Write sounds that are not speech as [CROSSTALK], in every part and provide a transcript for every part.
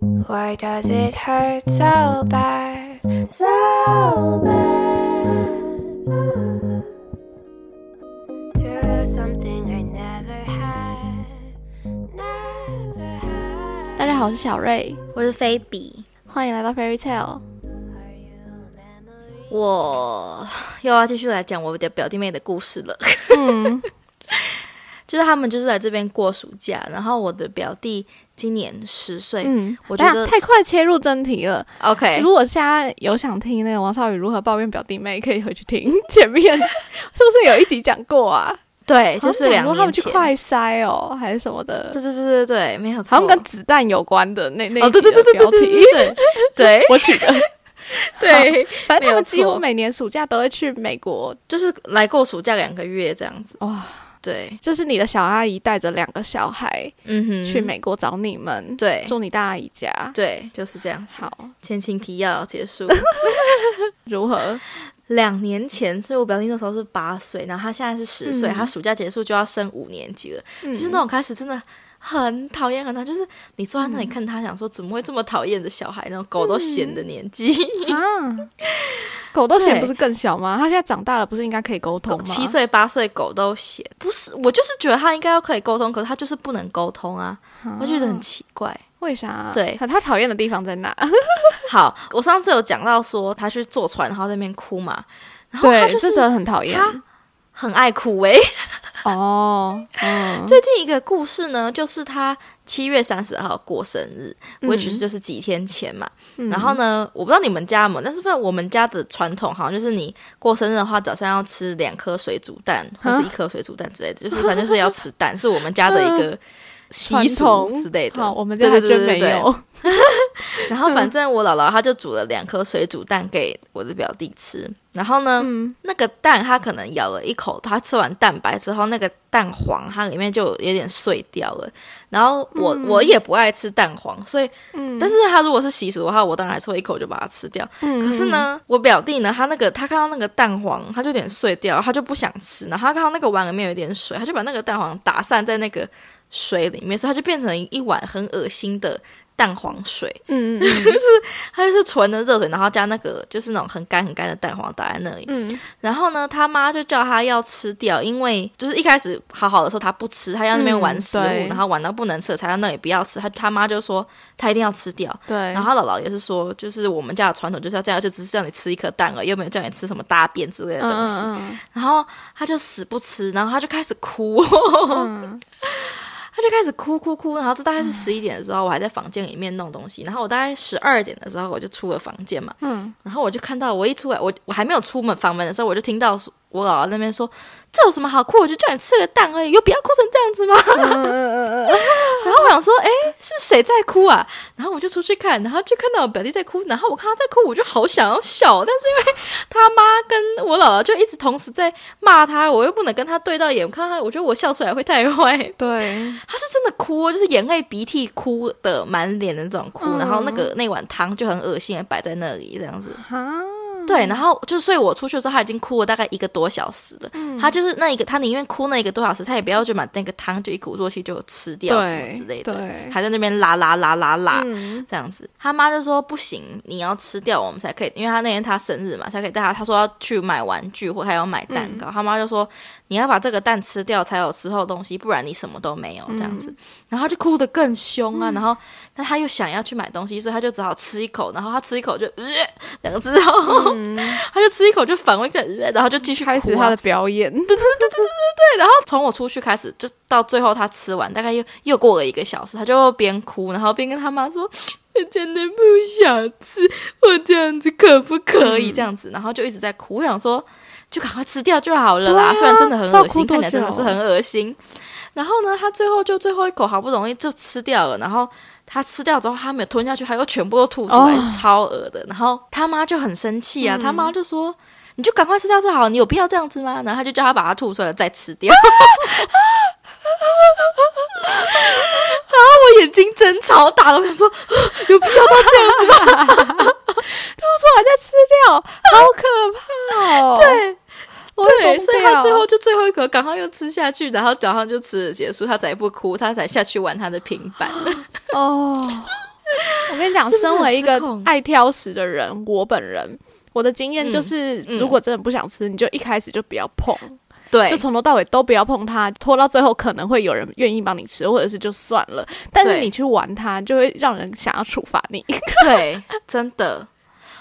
Why does it hurt so bad? So bad. To lose something I never had. Never had. 大家好，我是小瑞，我是菲比，欢迎来到 Fairy Tale。我又要继续来讲我的表弟妹的故事了。嗯，就是他们就是来这边过暑假，然后我的表弟今年十岁，嗯，我觉得太快切入正题了。OK，如果现在有想听那个王少宇如何抱怨表弟妹，可以回去听。[LAUGHS] 前面，是不是有一集讲过啊？[LAUGHS] 对，就是两年前，们去快筛哦，还是什么的，对对对对对，没有错，好像跟子弹有关的那那哦，一集对对对对对对对对 [LAUGHS] 我取的。对，反正他们几乎每年暑假都会去美国。就是来过暑假两个月这样子，哇，对，就是你的小阿姨带着两个小孩嗯哼，去，美国找你们，对住你大阿姨家。对，就是这样。好，前情提要结束。[LAUGHS] 如何？两年前，所以我表弟那时候是八岁，然后他现在是十岁，嗯他暑假结束就要升五年级了，嗯就是那种开始真的很讨厌，很讨厌，就是你坐在那里看他，想说怎么会这么讨厌的小孩，那种狗都嫌的年纪，啊，狗都嫌不是更小吗？他现在长大了，不是应该可以沟通吗？狗七岁八岁狗都嫌，不是，我就是觉得他应该要可以沟通，可是他就是不能沟通啊，我觉得很奇怪。为啥？对他他讨厌的地方在哪？[LAUGHS] 好，我上次有讲到说他去坐船，然后在那边哭嘛，然后他对，就是真的很讨厌。他很爱哭诶、哦，嗯，最近一个故事呢，就是他七月三十号过生日，嗯 which 是就是几天前嘛。嗯。然后呢，我不知道你们家有没有，但是反正我们家的传统好像就是你过生日的话，早上要吃两颗水煮蛋或是一颗水煮蛋之类的，就是反正就是要吃蛋，是我们家的一个 [LAUGHS] 习传俗之类的。好，我们家还对对对对对真没有。[LAUGHS] 然后反正我姥姥她就煮了两颗水煮蛋给我的表弟吃，然后呢，嗯那个蛋他可能咬了一口，他吃完蛋白之后，那个蛋黄它里面就有点碎掉了。然后我、我也不爱吃蛋黄，所以，嗯但是他如果是习俗的话，我当然还是会一口就把它吃掉。嗯可是，呢，我表弟呢，他那个他看到那个蛋黄，他就有点碎掉，他就不想吃。然后他看到那个碗里面有点水，他就把那个蛋黄打散在那个水里面，所以它就变成一碗很恶心的蛋黄水。嗯嗯 [LAUGHS] 它就是纯的热水，然后加那个就是那种很干很干的蛋黄打在那里。嗯然后呢，他妈就叫他要吃掉，因为就是一开始好好的时候他不吃，他要那边玩食物，嗯然后玩到不能吃才在那里不要吃。他他妈就说他一定要吃掉。对，然后他姥姥也是说，就是我们家的传统就是要这样，就只是叫你吃一颗蛋而已，又没有叫你吃什么大便之类的嗯东西。嗯然后他就死不吃，然后他就开始哭。[LAUGHS] 嗯他就开始哭哭哭，然后这大概是十一点的时候，我还在房间里面弄东西，然后我大概十二点的时候我就出了房间嘛，嗯。然后我就看到我一出来，我我还没有出门房门的时候，我就听到我姥姥那边说：“这有什么好哭？我就叫你吃个蛋而已，有必要哭成这样子吗？” [LAUGHS] 然后我想说，哎，是谁在哭啊？然后我就出去看，然后就看到我表弟在哭，然后我看他在哭，我就好想要笑，但是因为他妈跟我姥姥就一直同时在骂他，我又不能跟他对到眼，我看他，我觉得我笑出来会太坏。对，他是真的哭哦，就是眼泪鼻涕哭的满脸的那种哭，嗯然后那个那碗汤就很恶心的摆在那里这样子。哈，对，然后就所以，我出去的时候他已经哭了大概一个多小时了。他就是那一个，他宁愿哭那一个多小时，他也不要就把那个汤就一鼓作气就吃掉什么之类的，对还在那边拉拉拉拉拉。嗯这样子，他妈就说不行，你要吃掉我们才可以，因为他那天他生日嘛，才可以带他。他说要去买玩具或他要买蛋糕，他妈就说你要把这个蛋吃掉才有之后的东西，不然你什么都没有这样子。然后他就哭得更凶啊，然后但他又想要去买东西，所以他就只好吃一口，然后他吃一口就呃两个之后，[LAUGHS] 他就吃一口就反胃，呃然后就继续开始他的表演。对，然后从我出去开始，就到最后他吃完，大概又又过了一个小时，他就边哭，然后边跟他妈说：“我真的不想吃，我这样子可不可以？”这样子，然后就一直在哭。我想说，就赶快吃掉就好了啦，虽然真的很恶心，看起来真的是很恶心。然后呢，他最后就最后一口好不容易就吃掉了，然后。他吃掉之后，他没有吞下去，他又全部都吐出来，哦超恶的。然后他妈就很生气啊，他妈就说：“你就赶快吃掉就好，你有必要这样子吗？”然后他就叫他把它吐出来再吃掉。然 [LAUGHS] 后我眼睛睁超大了，我想说，有必要到这样子吗？[LAUGHS] 吐出来再吃掉，好可怕哦！对 [LAUGHS] 对，所以他最后就最后一口赶快又吃下去，然后早上就吃了结束，他才不哭，他才下去玩他的平板。哦，[LAUGHS] 我讲，是不是身为一个爱挑食的人，我本人我的经验就是，嗯如果真的不想吃，你就一开始就不要碰，对就从头到尾都不要碰它，拖到最后可能会有人愿意帮你吃，或者是就算了。但是你去玩它，就会让人想要处罚你。对，真的。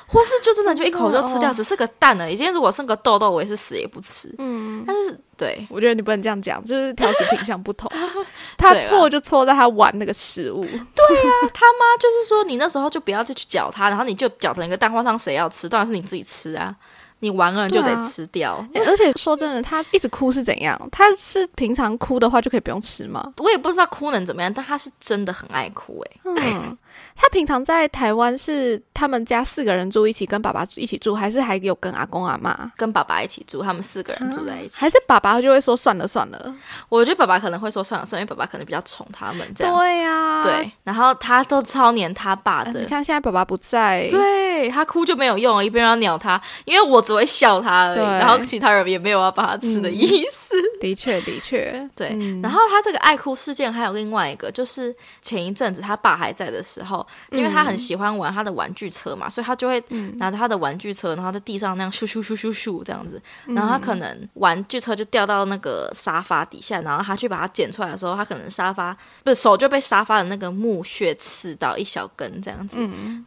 或是就真的就一口就吃掉，哦只是个蛋而已。今天如果剩个痘痘，我也是死也不吃。嗯，但是对我觉得你不能这样讲，就是挑食品相不同，[LAUGHS] 他错就错在他玩那个食物。他妈就是说，你那时候就不要再去搅它，然后你就搅成一个蛋花汤，谁要吃？当然是你自己吃啊。你玩了就得对啊吃掉。欸而且说真的，他一直哭是怎样？他是平常哭的话就可以不用吃吗？我也不知道哭能怎么样，但他是真的很爱哭哎、嗯，他平常在台湾是他们家四个人住一起，跟爸爸一起住，还是还有跟阿公阿妈？跟爸爸一起住，他们四个人住在一起。还是爸爸就会说算了算了？我觉得爸爸可能会说算了算了，因为爸爸可能比较宠他们这样。对呀、对，然后他都超黏他爸的。呃你看现在爸爸不在，对他哭就没有用，一边要鸟他，因为我只会笑他而已，对然后其他人也没有要把他吃的意思。的确的确，对，嗯然后他这个爱哭事件还有另外一个，就是前一阵子他爸还在的时候，因为他很喜欢玩他的玩具车嘛，所以他就会拿着他的玩具车，然后在地上那样咻咻咻咻咻这样子，然后他可能玩具车就掉到那个沙发底下，然后他去把它捡出来的时候，他可能沙发不是手就被沙发的那个木屑刺到一小根这样子，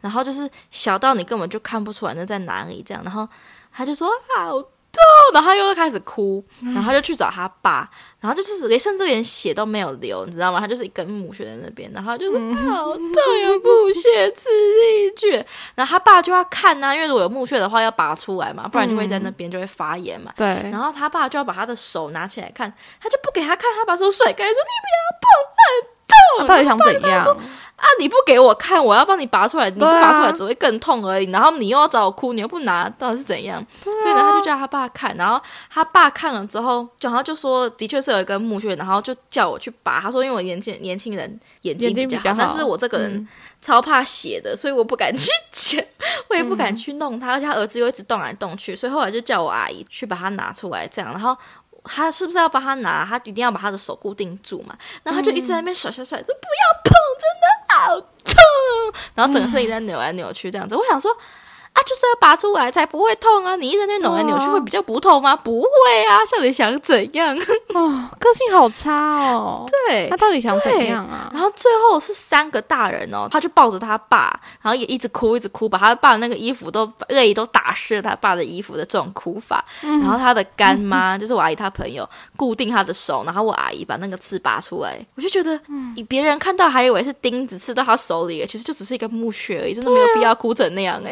然后就是小到你根本就看不出来那在哪里这样，然后他就说好痛，然后他又开始哭，然后他就去找他爸，然后就是连甚至连血都没有流，你知道吗？他就是一根木屑在那边，然后他就是好痛，有木屑刺进去，然后他爸就要看呐、因为如果有木屑的话要拔出来嘛，不然就会在那边就会发炎嘛。对。然，后他爸就要把他的手拿起来看，他就不给他看，他把手甩开，说你不要碰，很到底想怎样？啊！你不给我看，我要帮你拔出来，你不拔出来只会更痛而已。然后你又要找我哭，你又不拿，到底是怎样？所以呢，他就叫他爸看，然后他爸看了之后，然后就说，的确是有一根木屑，然后就叫我去拔。他说，因为我年轻年轻人眼睛比较但是我这个人嗯超怕血的，所以我不敢去捡，我也不敢去弄他，而且他儿子又一直动来动去，所以后来就叫我阿姨去把它拿出来，这样，然后。他是不是要帮他拿？他一定要把他的手固定住嘛？然后他就一直在那边甩甩甩，说不要碰，真的好痛。然后整个身体在扭来扭去这样子。我想说啊，就是要拔出来才不会痛啊！你一直在扭来扭去哦会比较不痛吗？不会啊，到底想怎样？[LAUGHS] 哦，个性好差哦。对他，到底想怎样啊？然后最后是三个大人哦，他就抱着他爸，然后也一直哭，一直哭，把他爸的那个衣服都泪都打湿了他爸的衣服的这种哭法。然后他的干妈、[LAUGHS] 就是我阿姨她朋友固定他的手，然后我阿姨把那个刺拔出来，我就觉得，以别人看到还以为是钉子刺到他手里，其实就只是一个木屑而已，真的没有必要哭成那样哎、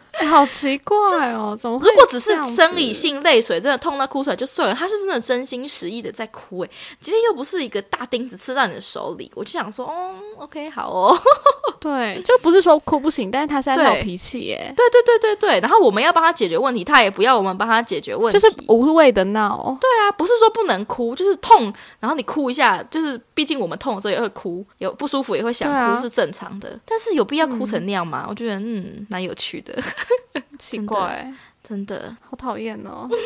哎好奇怪哦，怎么如果只是生理性泪水，真的痛到哭出来就算了，他是真的真心实意的在哭诶，今天又不是一个大钉子刺到你的手里，我就想说，哦，OK，好哦，[LAUGHS] 对，就不是说哭不行，但是他是在闹对脾气耶，对对对对对，然后我们要帮他解决问题，他也不要我们帮他解决问题，就是无谓的闹。对啊，不是说不能哭，就是痛，然后你哭一下，就是毕竟我们痛的时候也会哭，有不舒服也会想哭，是正常的，但是有必要哭成那样吗？我觉得嗯，蛮有趣的，[LAUGHS] 奇怪，真的，好讨厌哦。[LAUGHS]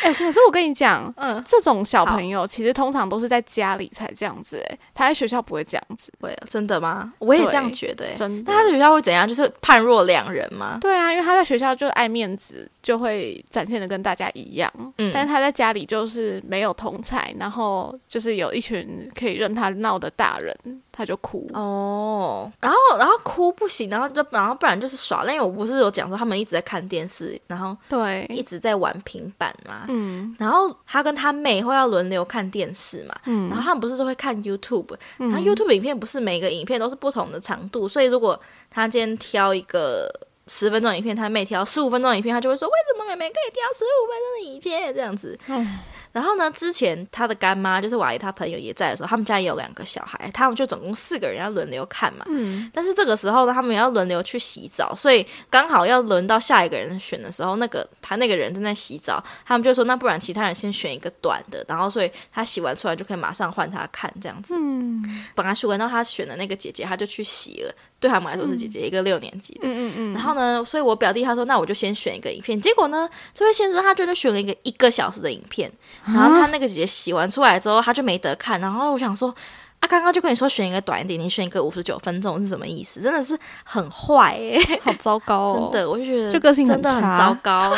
哎、可是我跟你讲，嗯，这种小朋友其实通常都是在家里才这样子，哎，他在学校不会这样子，会啊真的吗？我也这样觉得哎。真的那。他在学校会怎样？就是判若两人吗？对啊，因为他在学校就爱面子，就会展现的跟大家一样。嗯但是他在家里就是没有同才，然后就是有一群可以任他闹的大人，他就哭。哦，然后然后哭不行，然后就然后不然就是耍赖，因为我不是有讲说他们一直在看电视，然后对。一，直在玩平板嘛，嗯。然后他跟他妹会要轮流看电视嘛，嗯。然后他们不是都会看 YouTube，、然后 YouTube 影片不是每个影片都是不同的长度，所以如果他今天挑一个十分钟影片，他妹挑十五分钟影片，他就会说为什么妹妹可以挑十五分钟的影片？这样子。嗯然后呢，之前他的干妈就是我阿姨她朋友也在的时候，他们家也有两个小孩，他们就总共四个人要轮流看嘛。嗯但是这个时候呢，他们也要轮流去洗澡，所以刚好要轮到下一个人选的时候，那个他那个人正在洗澡，他们就说那不然其他人先选一个短的，然后所以他洗完出来就可以马上换他看这样子。嗯本来是轮到他选的那个姐姐，他就去洗了，对他们来说是姐姐，一个六年级的。嗯嗯然后呢，所以我表弟他说，那我就先选一个影片。结果呢，这位先生他就选了一个一个小时的影片，然后他那个姐姐洗完出来之后，他就没得看。然后我想说，啊，刚刚就跟你说选一个短一点，你选一个五十九分钟是什么意思？真的是很坏哎、[LAUGHS] 好糟糕哦，[LAUGHS] 真的，我就觉得就个性真的很糟糕。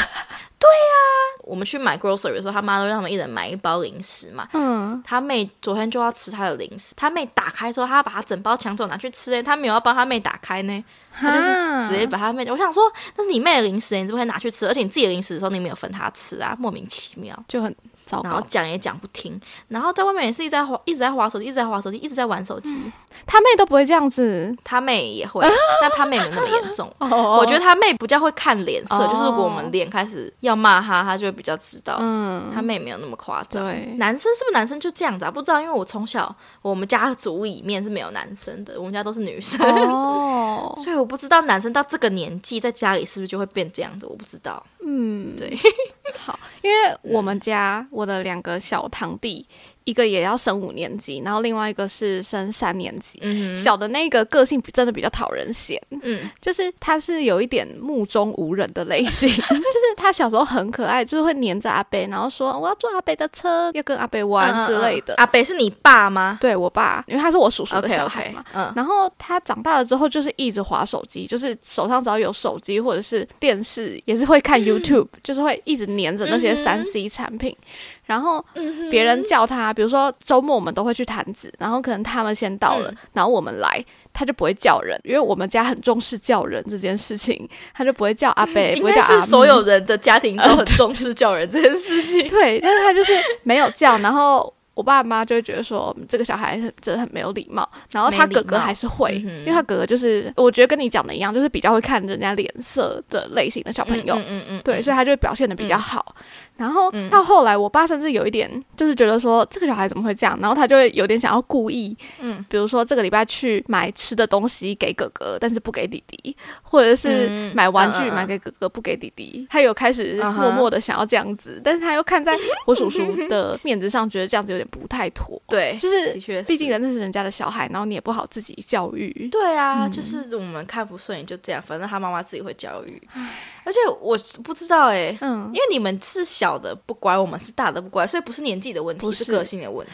对呀、我们去买 grocery 的时候，他妈都让他们一人买一包零食嘛。嗯，他妹昨天就要吃他的零食，他妹打开之后，他要把他整包抢走拿去吃诶，他没有要帮他妹打开呢，他就是直接把他妹。我想说，那是你妹的零食，你怎么会拿去吃？而且你自己的零食的时候，你没有分他吃啊，莫名其妙。就很糟然后。讲也讲不听，然后在外面也是一直在滑，一直在滑手机，一直在滑手机，一直在玩手机。他妹都不会这样子，他妹也会，但他妹没有那么严重。[LAUGHS] 哦我觉得他妹比较会看脸色，哦就是如果我们脸开始要骂他，他就会比较知道。嗯，他妹没有那么夸张。对，男生是不是男生就这样子啊？不知道，因为我从小我们家族里面是没有男生的，我们家都是女生，哦，[LAUGHS] 所以我不知道男生到这个年纪在家里是不是就会变这样子，我不知道。嗯，对，好，因为我们家我的两个小堂弟，一个也要升五年级，然后另外一个是升三年级。小的那个个性真的比较讨人嫌，嗯，就是他是有一点目中无人的类型，[LAUGHS] 就是他小时候很可爱，就是会黏着阿贝，然后说我要坐阿贝的车，要跟阿贝玩之类的。阿北是你爸吗对我爸，因为他是我叔叔的小孩嘛。嗯然后他长大了之后，就是一直划手机，就是手上只要有手机或者是电视，也是会看 [LAUGHS] YouTube，、就是会一直黏着那些三 C 产品。然后别人叫他，比如说周末我们都会去摊子，然后可能他们先到了，嗯。然后我们来，他就不会叫人，因为我们家很重视叫人这件事情，他就不会叫阿贝，[LAUGHS] 不会叫阿是所有人的家庭都很重视叫人这件事情。[LAUGHS] 对，但是他就是没有叫，然后我爸妈就会觉得说嗯这个小孩真的很没有礼貌，然后他哥哥还是会，因为他哥哥就是我觉得跟你讲的一样，就是比较会看人家脸色的类型的小朋友。嗯嗯嗯，对，所以他就会表现的比较嗯。好。然后嗯到后来，我爸甚至有一点就是觉得说，这个小孩怎么会这样？然后他就会有点想要故意，嗯比如说这个礼拜去买吃的东西给哥哥，但是不给弟弟，或者是嗯买玩具买给哥哥，不给弟弟。他有开始默默的想要这样子，但是他又看在我叔叔的 [LAUGHS] 面子上，觉得这样子有点不太妥。对，就是的确是，毕竟人那是人家的小孩，然后你也不好自己教育。对啊，嗯就是我们看不顺眼就这样，反正他妈妈自己会教育。而且我不知道哎、嗯因，为你们是小的不乖，我们是大的不乖，所以不是年纪的问题，不是是个性的问题。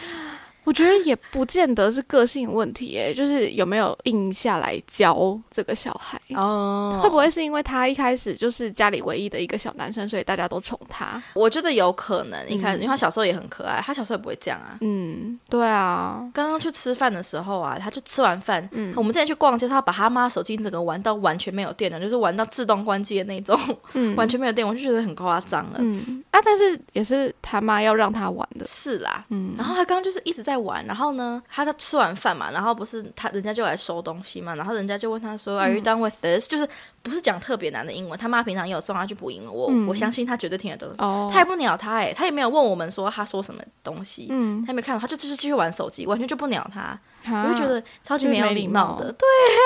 我觉得也不见得是个性问题，哎，就是有没有硬下来教这个小孩。哦会不？会是因为他一开始就是家里唯一的一个小男生，所以大家都宠他？我觉得有可能。一开始，嗯因为他小时候也很可爱，他小时候也不会这样啊。嗯，对啊，刚刚去吃饭的时候啊，他就吃完饭，嗯我们之前去逛街，他把他妈手机整个玩到完全没有电了，就是玩到自动关机的那种，嗯，[LAUGHS] 完全没有电，我就觉得很夸张了。嗯啊，但是也是他妈要让他玩的，是啦，嗯然后他刚刚就是一直在玩，然后呢，他在吃完饭嘛，然后不是他人家就来收东西嘛，然后人家就问他说、a r e you done with this？就是不是讲特别难的英文，他妈平常也有送他去补英文，我、嗯我相信他绝对听得懂。哦，他也不鸟他哎、他也没有问我们说他说什么东西，嗯，他也没看到，他就继续继续玩手机，完全就不鸟他，我我就觉得超级没有礼貌礼貌。的。对呀、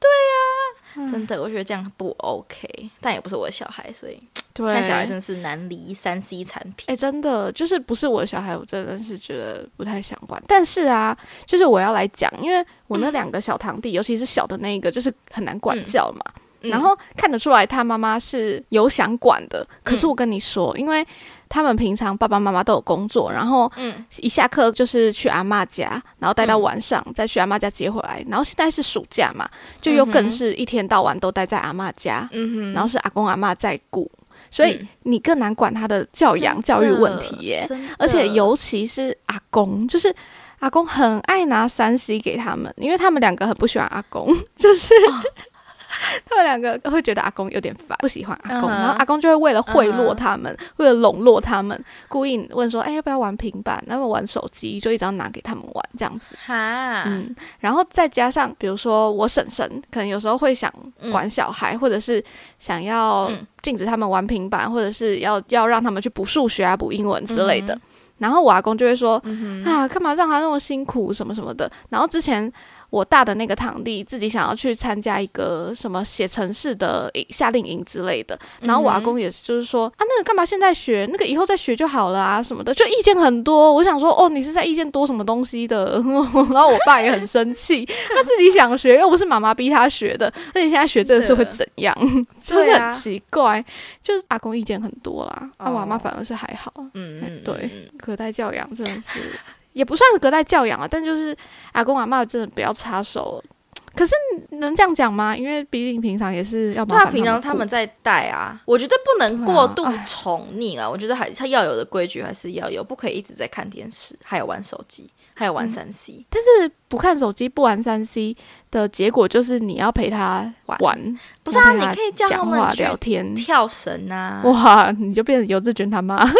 对呀、真的，我觉得这样不 OK，但也不是我的小孩，所以对。看小孩真的是难离三 C 产品。哎、真的就是不是我的小孩，我真的是觉得不太想管。但是啊，就是我要来讲，因为我那两个小堂弟，尤其是小的那一个，就是很难管教嘛。嗯。然后看得出来他妈妈是有想管的，可是我跟你说，因为他们平常爸爸妈妈都有工作，然后嗯。一下课就是去阿嬷家，然后待到嗯晚上、再去阿嬷家接回来，然后现在是暑假嘛，就又更是一天到晚都待在阿嬷家，然后是阿公阿嬷在顾，所以嗯你更难管他的教养教育问题耶。而且尤其是阿公，就是阿公很爱拿三 C 给他们，因为他们两个很不喜欢阿公，[LAUGHS] 就是。[LAUGHS] 他们两个会觉得阿公有点烦，不喜欢阿公然后阿公就会为了贿赂他们，为了笼络他们，故意问说：“哎、要不要玩平板？要不要玩手机？”就一直要拿给他们玩这样子。哈，嗯，然后再加上，比如说我婶婶，可能有时候会想管小孩，或者是想要嗯禁止他们玩平板，或者是要要让他们去补数学啊、补英文之类的。嗯然后我阿公就会说：“嗯啊，干嘛让他那么辛苦，什么什么的。”然后之前我大的那个堂弟自己想要去参加一个什么写城市的夏令营之类的，然后我阿公也是就是说：“啊，那个干嘛现在学？那个以后再学就好了啊，什么的。”就意见很多。我想说：“哦，你是在意见多什么东西的？” [LAUGHS] 然后我爸也很生气，他自己想学，又不是妈妈逼他学的，那你现在学这个是会怎样？[LAUGHS] 就是很奇怪。就是阿公意见很多啦，那、我阿妈哦反而是还好。嗯嗯，对嗯隔代教养真的是也不算是隔代教养啊，但就是阿公阿妈真的不要插手。可是能这样讲吗？因为毕竟平常也是要麻烦对啊，平常他顾们在带啊，我觉得不能过度宠溺啊。我觉得还他要有的规矩还是要有，不可以一直在看电视，还有玩手机，还有玩嗯三 C。但是不看手机、不玩三 C 的结果就是你要陪他玩玩，不是啊，你可以叫他们聊天。跳绳啊。哇，你就变成幼稚园他妈。[LAUGHS]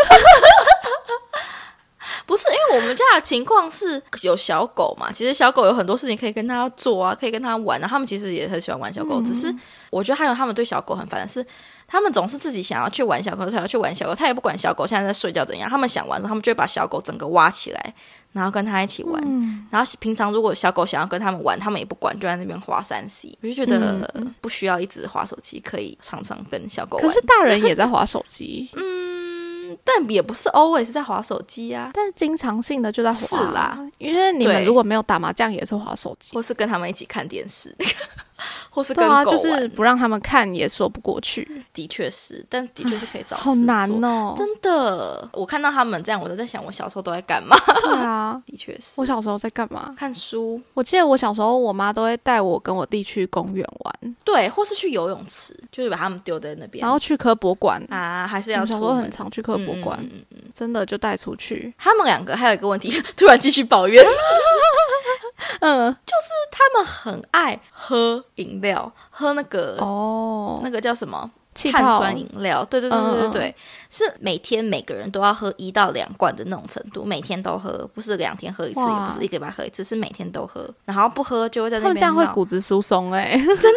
不是，因为我们家的情况是有小狗嘛，其实小狗有很多事情可以跟它做啊，可以跟它玩啊。他们其实也很喜欢玩小狗，只是我觉得还有他们对小狗很烦的是，他们总是自己想要去玩小狗，想要去玩小狗，他也不管小狗现在在睡觉怎样，他们想玩的时候，他们就会把小狗整个挖起来，然后跟他一起玩。嗯然后平常如果小狗想要跟他们玩，他们也不管，就在那边划三 C。我就觉得、不需要一直划手机，可以常常跟小狗玩。可是大人也在划手机，[LAUGHS] 嗯，但也不是 always 在划手机啊，但是经常性的就在划。是啦，因为你们如果没有打麻将，也是划手机。或是跟他们一起看电视，或是跟狗玩，就是不让他们看也说不过去，的确是，但的确是可以找好。难哦。真的，我看到他们这样，我都在想，我小时候都在干嘛？对啊，[LAUGHS] 的确是我小时候在干嘛？看书，我记得我小时候，我妈都会带我跟我弟去公园玩，对，或是去游泳池，就是把他们丢在那边。然后去科博馆。啊，还是要出小时候很。常去科博馆，嗯嗯嗯嗯真的就带出去。他们两个还有一个问题，[LAUGHS] 突然继续抱怨，[LAUGHS] 嗯，就是他们很爱喝饮料，喝那个、哦，那个叫什么？碳酸饮料，对对对对对嗯对，是每天每个人都要喝一到两罐的那种程度，每天都喝，不是两天喝一次，也不是一个礼拜喝一次，是每天都喝，然后不喝就会在那边这样会骨质疏松哎、真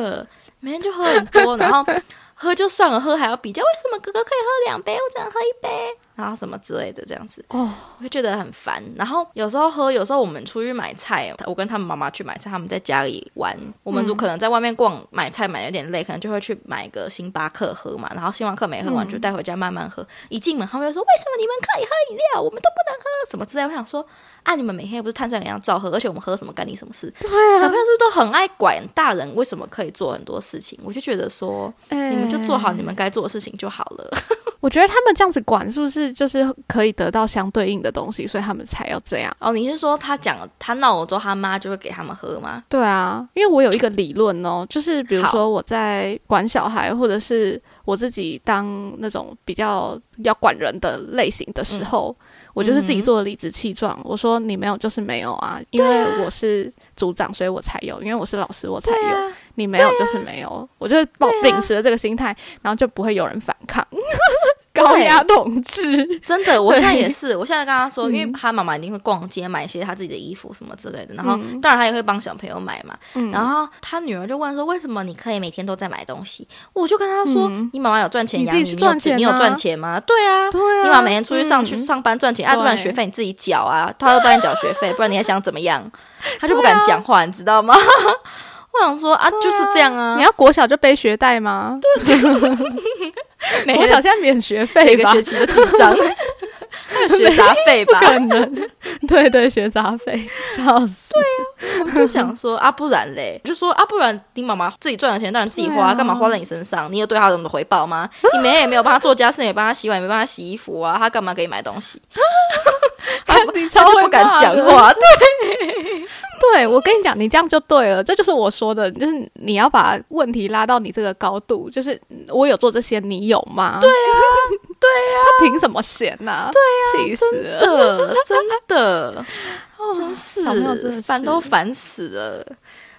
的，每天就喝很多，然后喝就算了，喝还要比较，为什么哥哥可以喝两杯，我只能喝一杯，然后什么之类的这样子。哦，我会觉得很烦。然后有时候喝，有时候我们出去买菜，我跟他们妈妈去买菜，他们在家里玩。我们如可能在外面逛买菜买有点累，可能就会去买个星巴克喝嘛。然后星巴克没喝完就带回家慢慢喝。一进门他们就说：“为什么你们可以喝饮料，我们都不能喝？”什么之类。我想说。啊！你们每天又不是碳酸饮料照喝，而且我们喝什么干你什么事？对小啊朋友是不是都很爱管大人？为什么可以做很多事情？我就觉得说，哎你们就做好你们该做的事情就好了。我觉得他们这样子管，是不是就是可以得到相对应的东西，所以他们才要这样？哦，你是说他讲他闹了之后，他妈就会给他们喝吗？对啊，因为我有一个理论哦，就是比如说我在管小孩，或者是我自己当那种比较要管人的类型的时候，我就是自己做的理直气壮。我说你没有就是没有啊，因为我是组长，所以我才有；因为我是老师，我才有。啊，你没有就是没有，我就秉持了这个心态，然后就不会有人反抗。[LAUGHS] 高压统治，真的，我现在也是。我现在跟他说，因为嗯他妈妈一定会逛街买一些他自己的衣服什么之类的，然后嗯当然他也会帮小朋友买嘛。嗯然后他女儿就问说：“为什么你可以每天都在买东西？”我就跟他说：“嗯你妈妈有赚钱你养你，自己赚你有你有赚钱吗？”对啊。对啊，你妈每天出去上去嗯上班赚钱，啊，不然学费你自己缴啊，他又帮你缴学费，不然你还想怎么样？他就不敢讲话，你知道吗？我想说啊，就是这样啊你，要国小就背学贷吗？对 [LAUGHS] 国小现在免学费吧？每个学期都几张，还有学杂费吧？可能，对对，学杂费，笑死。我就想说啊，不然嘞，我就说啊，不然你妈妈自己赚的钱当然自己花，干嘛花在你身上？你有对她有什么回报吗？你每天也没有帮她做家事，也没帮她洗碗，也没帮她洗衣服啊，她干嘛给你买东西？[LAUGHS] 她就不敢讲话，对 [LAUGHS] 对，我跟你讲，你这样就对了，这就是我说的，就是你要把问题拉到你这个高度，就是嗯我有做这些，你有吗？对啊，对啊，[LAUGHS] 他凭什么嫌呐、对啊，气死真的，真小朋友真是是烦都烦死了。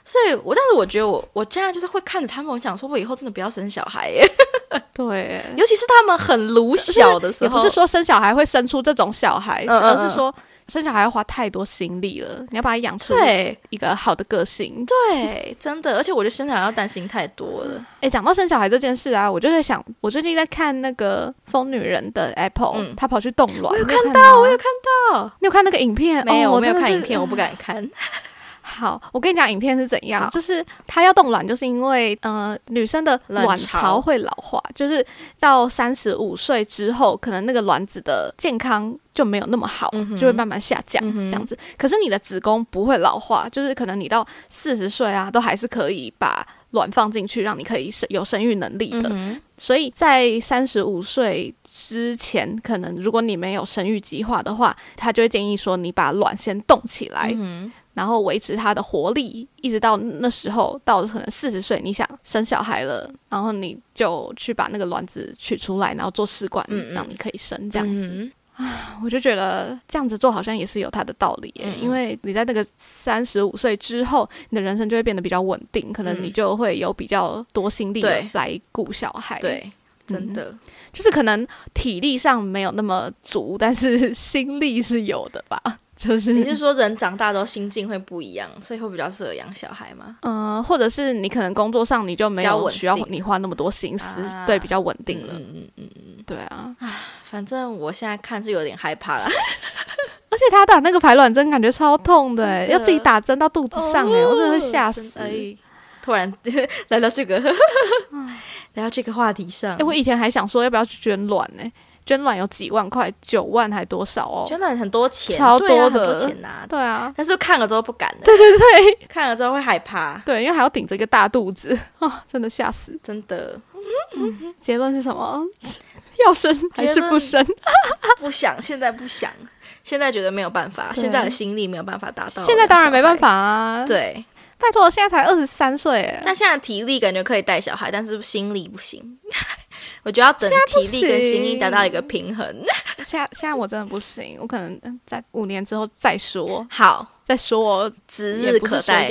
所以我，但是我觉得我我现在就是会看着他们，我想说，我以后真的不要生小孩耶，[LAUGHS] 对，尤其是他们很鲁小的时候，也不是说生小孩会生出这种小孩，嗯嗯嗯而是说生小孩要花太多心力了，你要把他养出对一个好的个性。对，真的，而且我觉得生小孩要担心太多了。哎，讲到生小孩这件事啊，我就在想，我最近在看那个疯女人的 Apple，、嗯她跑去冻卵，我有看到，我有看看到，吗，你有看那个影片？没有，哦、我没有看影片，我不敢看。好，我跟你讲，影片是怎样，就是她要冻卵，就是因为呃，女生的卵卵巢巢会老化，就是到三十五岁之后，可能那个卵子的健康就没有那么好，嗯就会慢慢下降嗯这样子。可是你的子宫不会老化，就是可能你到四十岁啊，都还是可以把卵放进去，让你可以生有生育能力的。嗯所以在三十五岁之前，可能如果你没有生育计划的话，他就会建议说你把卵先冻起来，嗯然后维持它的活力，一直到那时候到可能四十岁，你想生小孩了，然后你就去把那个卵子取出来，然后做试管，嗯嗯让你可以生这样子。嗯我就觉得这样子做好像也是有它的道理耶，因为你在那个三十五岁之后，你的人生就会变得比较稳定，可能嗯你就会有比较多心力来顾小孩。，对，真的。就是可能体力上没有那么足，但是心力是有的吧。就是你是说人长大之后心境会不一样，所以会比较适合养小孩吗？嗯、或者是你可能工作上你就没有需要你花那么多心思，啊对，比较稳定了。嗯嗯嗯嗯，对啊，反正我现在看是有点害怕啦。[LAUGHS] 而且他打那个排卵针感觉超痛的要自己打针到肚子上哎，我真的会吓死。突然 [LAUGHS] 来到这个来到这个话题上哎、，我以前还想说要不要去捐卵呢、捐卵有几万块，九万还多少哦？捐卵很多钱，超多的很多钱拿。对啊，但是看了之后不敢的，对对对看了之后会害怕，对，因为还要顶着一个大肚子啊，[LAUGHS] 真的吓死。真的结论是什么？[LAUGHS] 要生还是不生？[LAUGHS] 不想，现在不想，现在觉得没有办法，现在的心力没有办法达到。现在当然没办法，啊。，对。拜托，我现在才二十三岁哎，但现在体力感觉可以带小孩，但是心力不行。[LAUGHS] 我觉得要等体力跟心力达到一个平衡。现在现在我真的不行，我可能嗯在五年之后再说，好，再说我指日可待。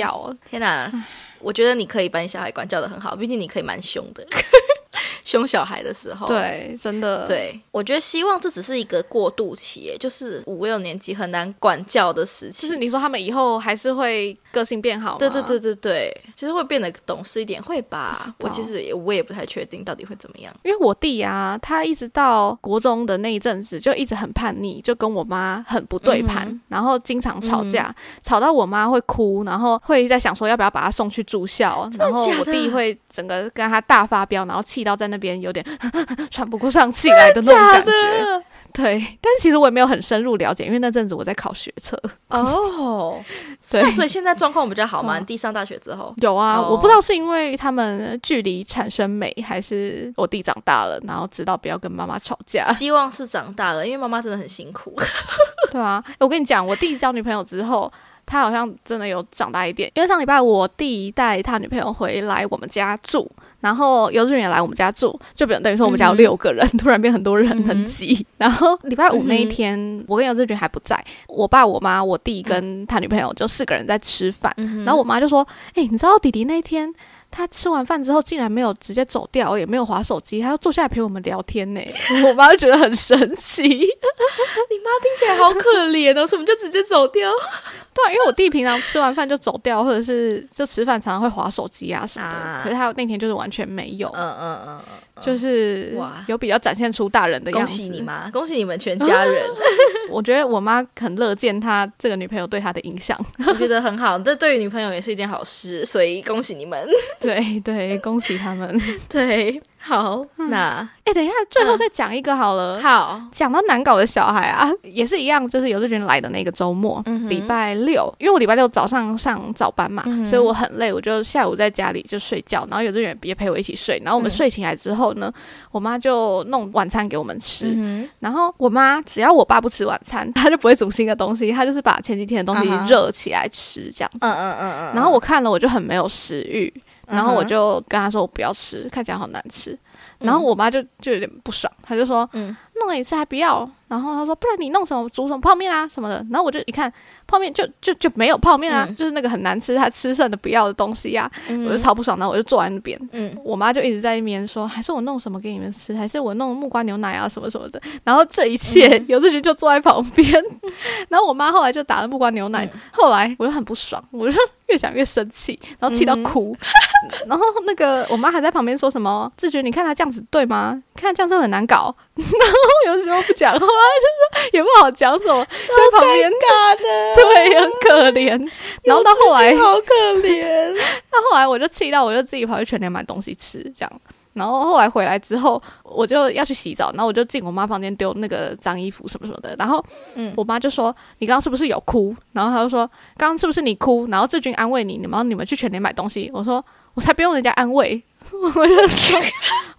天哪，我觉得你可以把你小孩管教的很好，毕竟你可以蛮凶的，[LAUGHS] 凶小孩的时候。。对，真的，对，我觉得希望这只是一个过渡期，就是五六年级很难管教的时期。就是你说他们以后还是会个性变好？对对对对对，其实会变得懂事一点，会吧？我其实也我也不太确定到底会怎么样。因为我弟啊，他一直到国中的那一阵子就一直很叛逆，就跟我妈很不对盘，嗯然后经常吵架，吵到我妈会哭，然后会在想说要不要把他送去住校，然后我弟会整个跟他大发飙，然后气到在那边有点 [LAUGHS] 喘不过上气来的那种感觉。对，但是其实我也没有很深入了解，因为那阵子我在考学测。哦，[LAUGHS] 对所以现在状况比较好吗？弟上大学之后，有啊，哦我不知道是因为他们距离产生美，还是我弟长大了，然后知道不要跟妈妈吵架。希望是长大了，因为妈妈真的很辛苦。[LAUGHS] 对啊，我跟你讲，我弟交女朋友之后，他好像真的有长大一点。因为上礼拜我弟带他女朋友回来我们家住，然后幼稚园也来我们家住，就等等于说我们家有六个人，突然变很多人，很挤。然后礼拜五那一天，我跟尤志军还不在，我爸、我妈、我弟跟他女朋友就四个人在吃饭。嗯然后我妈就说：“哎、你知道弟弟那天他吃完饭之后，竟然没有直接走掉，也没有划手机，他要坐下来陪我们聊天呢。”我妈就觉得很神奇。[LAUGHS] 你妈听起来好可怜哦，什么就直接走掉？[LAUGHS] 对啊，因为我弟平常吃完饭就走掉，或者是就吃饭常常会划手机啊什么的，啊可是他那天就是完全没有，嗯嗯嗯嗯，就是哇有比较展现出大人的样子。恭喜你！妈，[LAUGHS] 恭喜你们全家人，[LAUGHS] 我觉得我妈很乐见她这个女朋友对她的影响。我觉得很好。这对于女朋友也是一件好事，所以恭喜你们。[LAUGHS] 对对，恭喜他们。对，好，那哎，等一下，最后再讲一个好了。好，讲到难搞的小孩啊，也是一样，就是有志群来的那个周末，嗯礼、拜六，因为我礼拜六早上上早班嘛，嗯所以我很累，我就下午在家里就睡觉，然后有志远也陪我一起睡，然后我们嗯。睡醒来之后呢，我妈就弄晚餐给我们吃，嗯然后我妈只要我爸不吃晚餐，[LAUGHS] 她就不会煮新的东西，她就是把前几天的东西热起来吃这样子。嗯嗯嗯嗯，然后我看了我就很没有食欲，然后我就跟他说我不要吃，看起来好难吃。然后我妈就就有点不爽，她就说：“嗯弄了一次还不要。”然后她说：“不然你弄什么煮什么泡面啊什么的。”然后我就一看泡面就就就没有泡面啊，嗯就是那个很难吃，他吃剩的不要的东西呀、嗯我就超不爽。然后我就坐在那边，嗯我妈就一直在那边说：“还是我弄什么给你们吃，还是我弄木瓜牛奶啊什么什么的。”然后这一切嗯 [LAUGHS] 有志群就坐在旁边，[LAUGHS] 然后我妈后来就打了木瓜牛奶，嗯后来我就很不爽，我就越想越生气，然后气到嗯哭。[LAUGHS] 然后那个我妈还在旁边说什么：“志觉，你看他这样子对吗？看这样子很难搞。”然后有时候不讲话，就说也不好讲什么，就在旁边尬的，对很可怜。[LAUGHS] 然后到后来，好可怜。[LAUGHS] 到后来我就气到，我就自己跑去全联买东西吃，这样。然后后来回来之后，我就要去洗澡，然后我就进我妈房间丢那个脏衣服什么什么的。然后嗯我妈就说：“你刚刚是不是有哭？”然后她就说：“刚刚是不是你哭？”然后志军安慰你，然后你们去全联买东西。我说：“我才不用人家安慰。[LAUGHS] ”我就说：“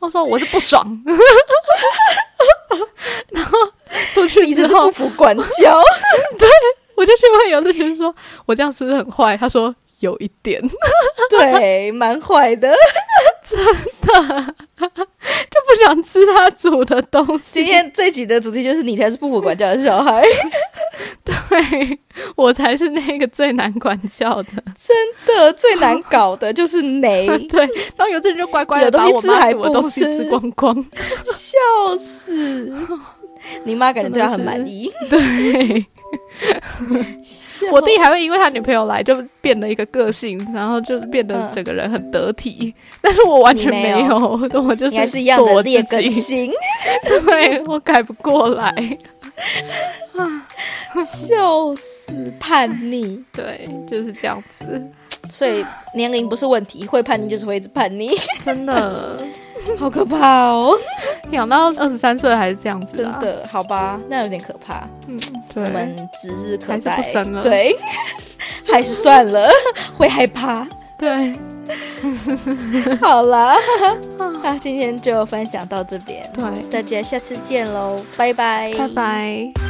我说我是不爽。”然后出去之后你是不，服管教。我就去问有志群说：“我这样是不是很坏？”他说：“有一点。[LAUGHS] ”对，蛮坏的。[LAUGHS] 真的 [LAUGHS] 就不想吃他煮的东西。今天这集的主题就是你才是不服管教的小孩，对我才是那个最难管教的。真的最难搞的就是你，对，然后有的人就乖乖的把我妈煮的东西吃吃光光。笑死！你妈感觉对他很满意。对，[LAUGHS] 我弟还会因为他女朋友来就变得一个个性，然后就变得嗯整个人很得体。但是我完全没有有，我就是还是一样的劣，根性，[LAUGHS] 对我改不过来。[LAUGHS] 笑死，叛逆。对，就是这样子，[TSK] 所以年龄不是问题，会叛逆就是会一直叛逆，真的好可怕哦！养到二十三岁还是这样子啊？真的，好吧，那有点可怕。嗯，对我，们指日可还是待对，[LAUGHS] 还是算了，[LAUGHS] 会害怕。对，[LAUGHS] 好啦，那今天就分享到这边，对，大家下次见喽，拜拜，拜拜。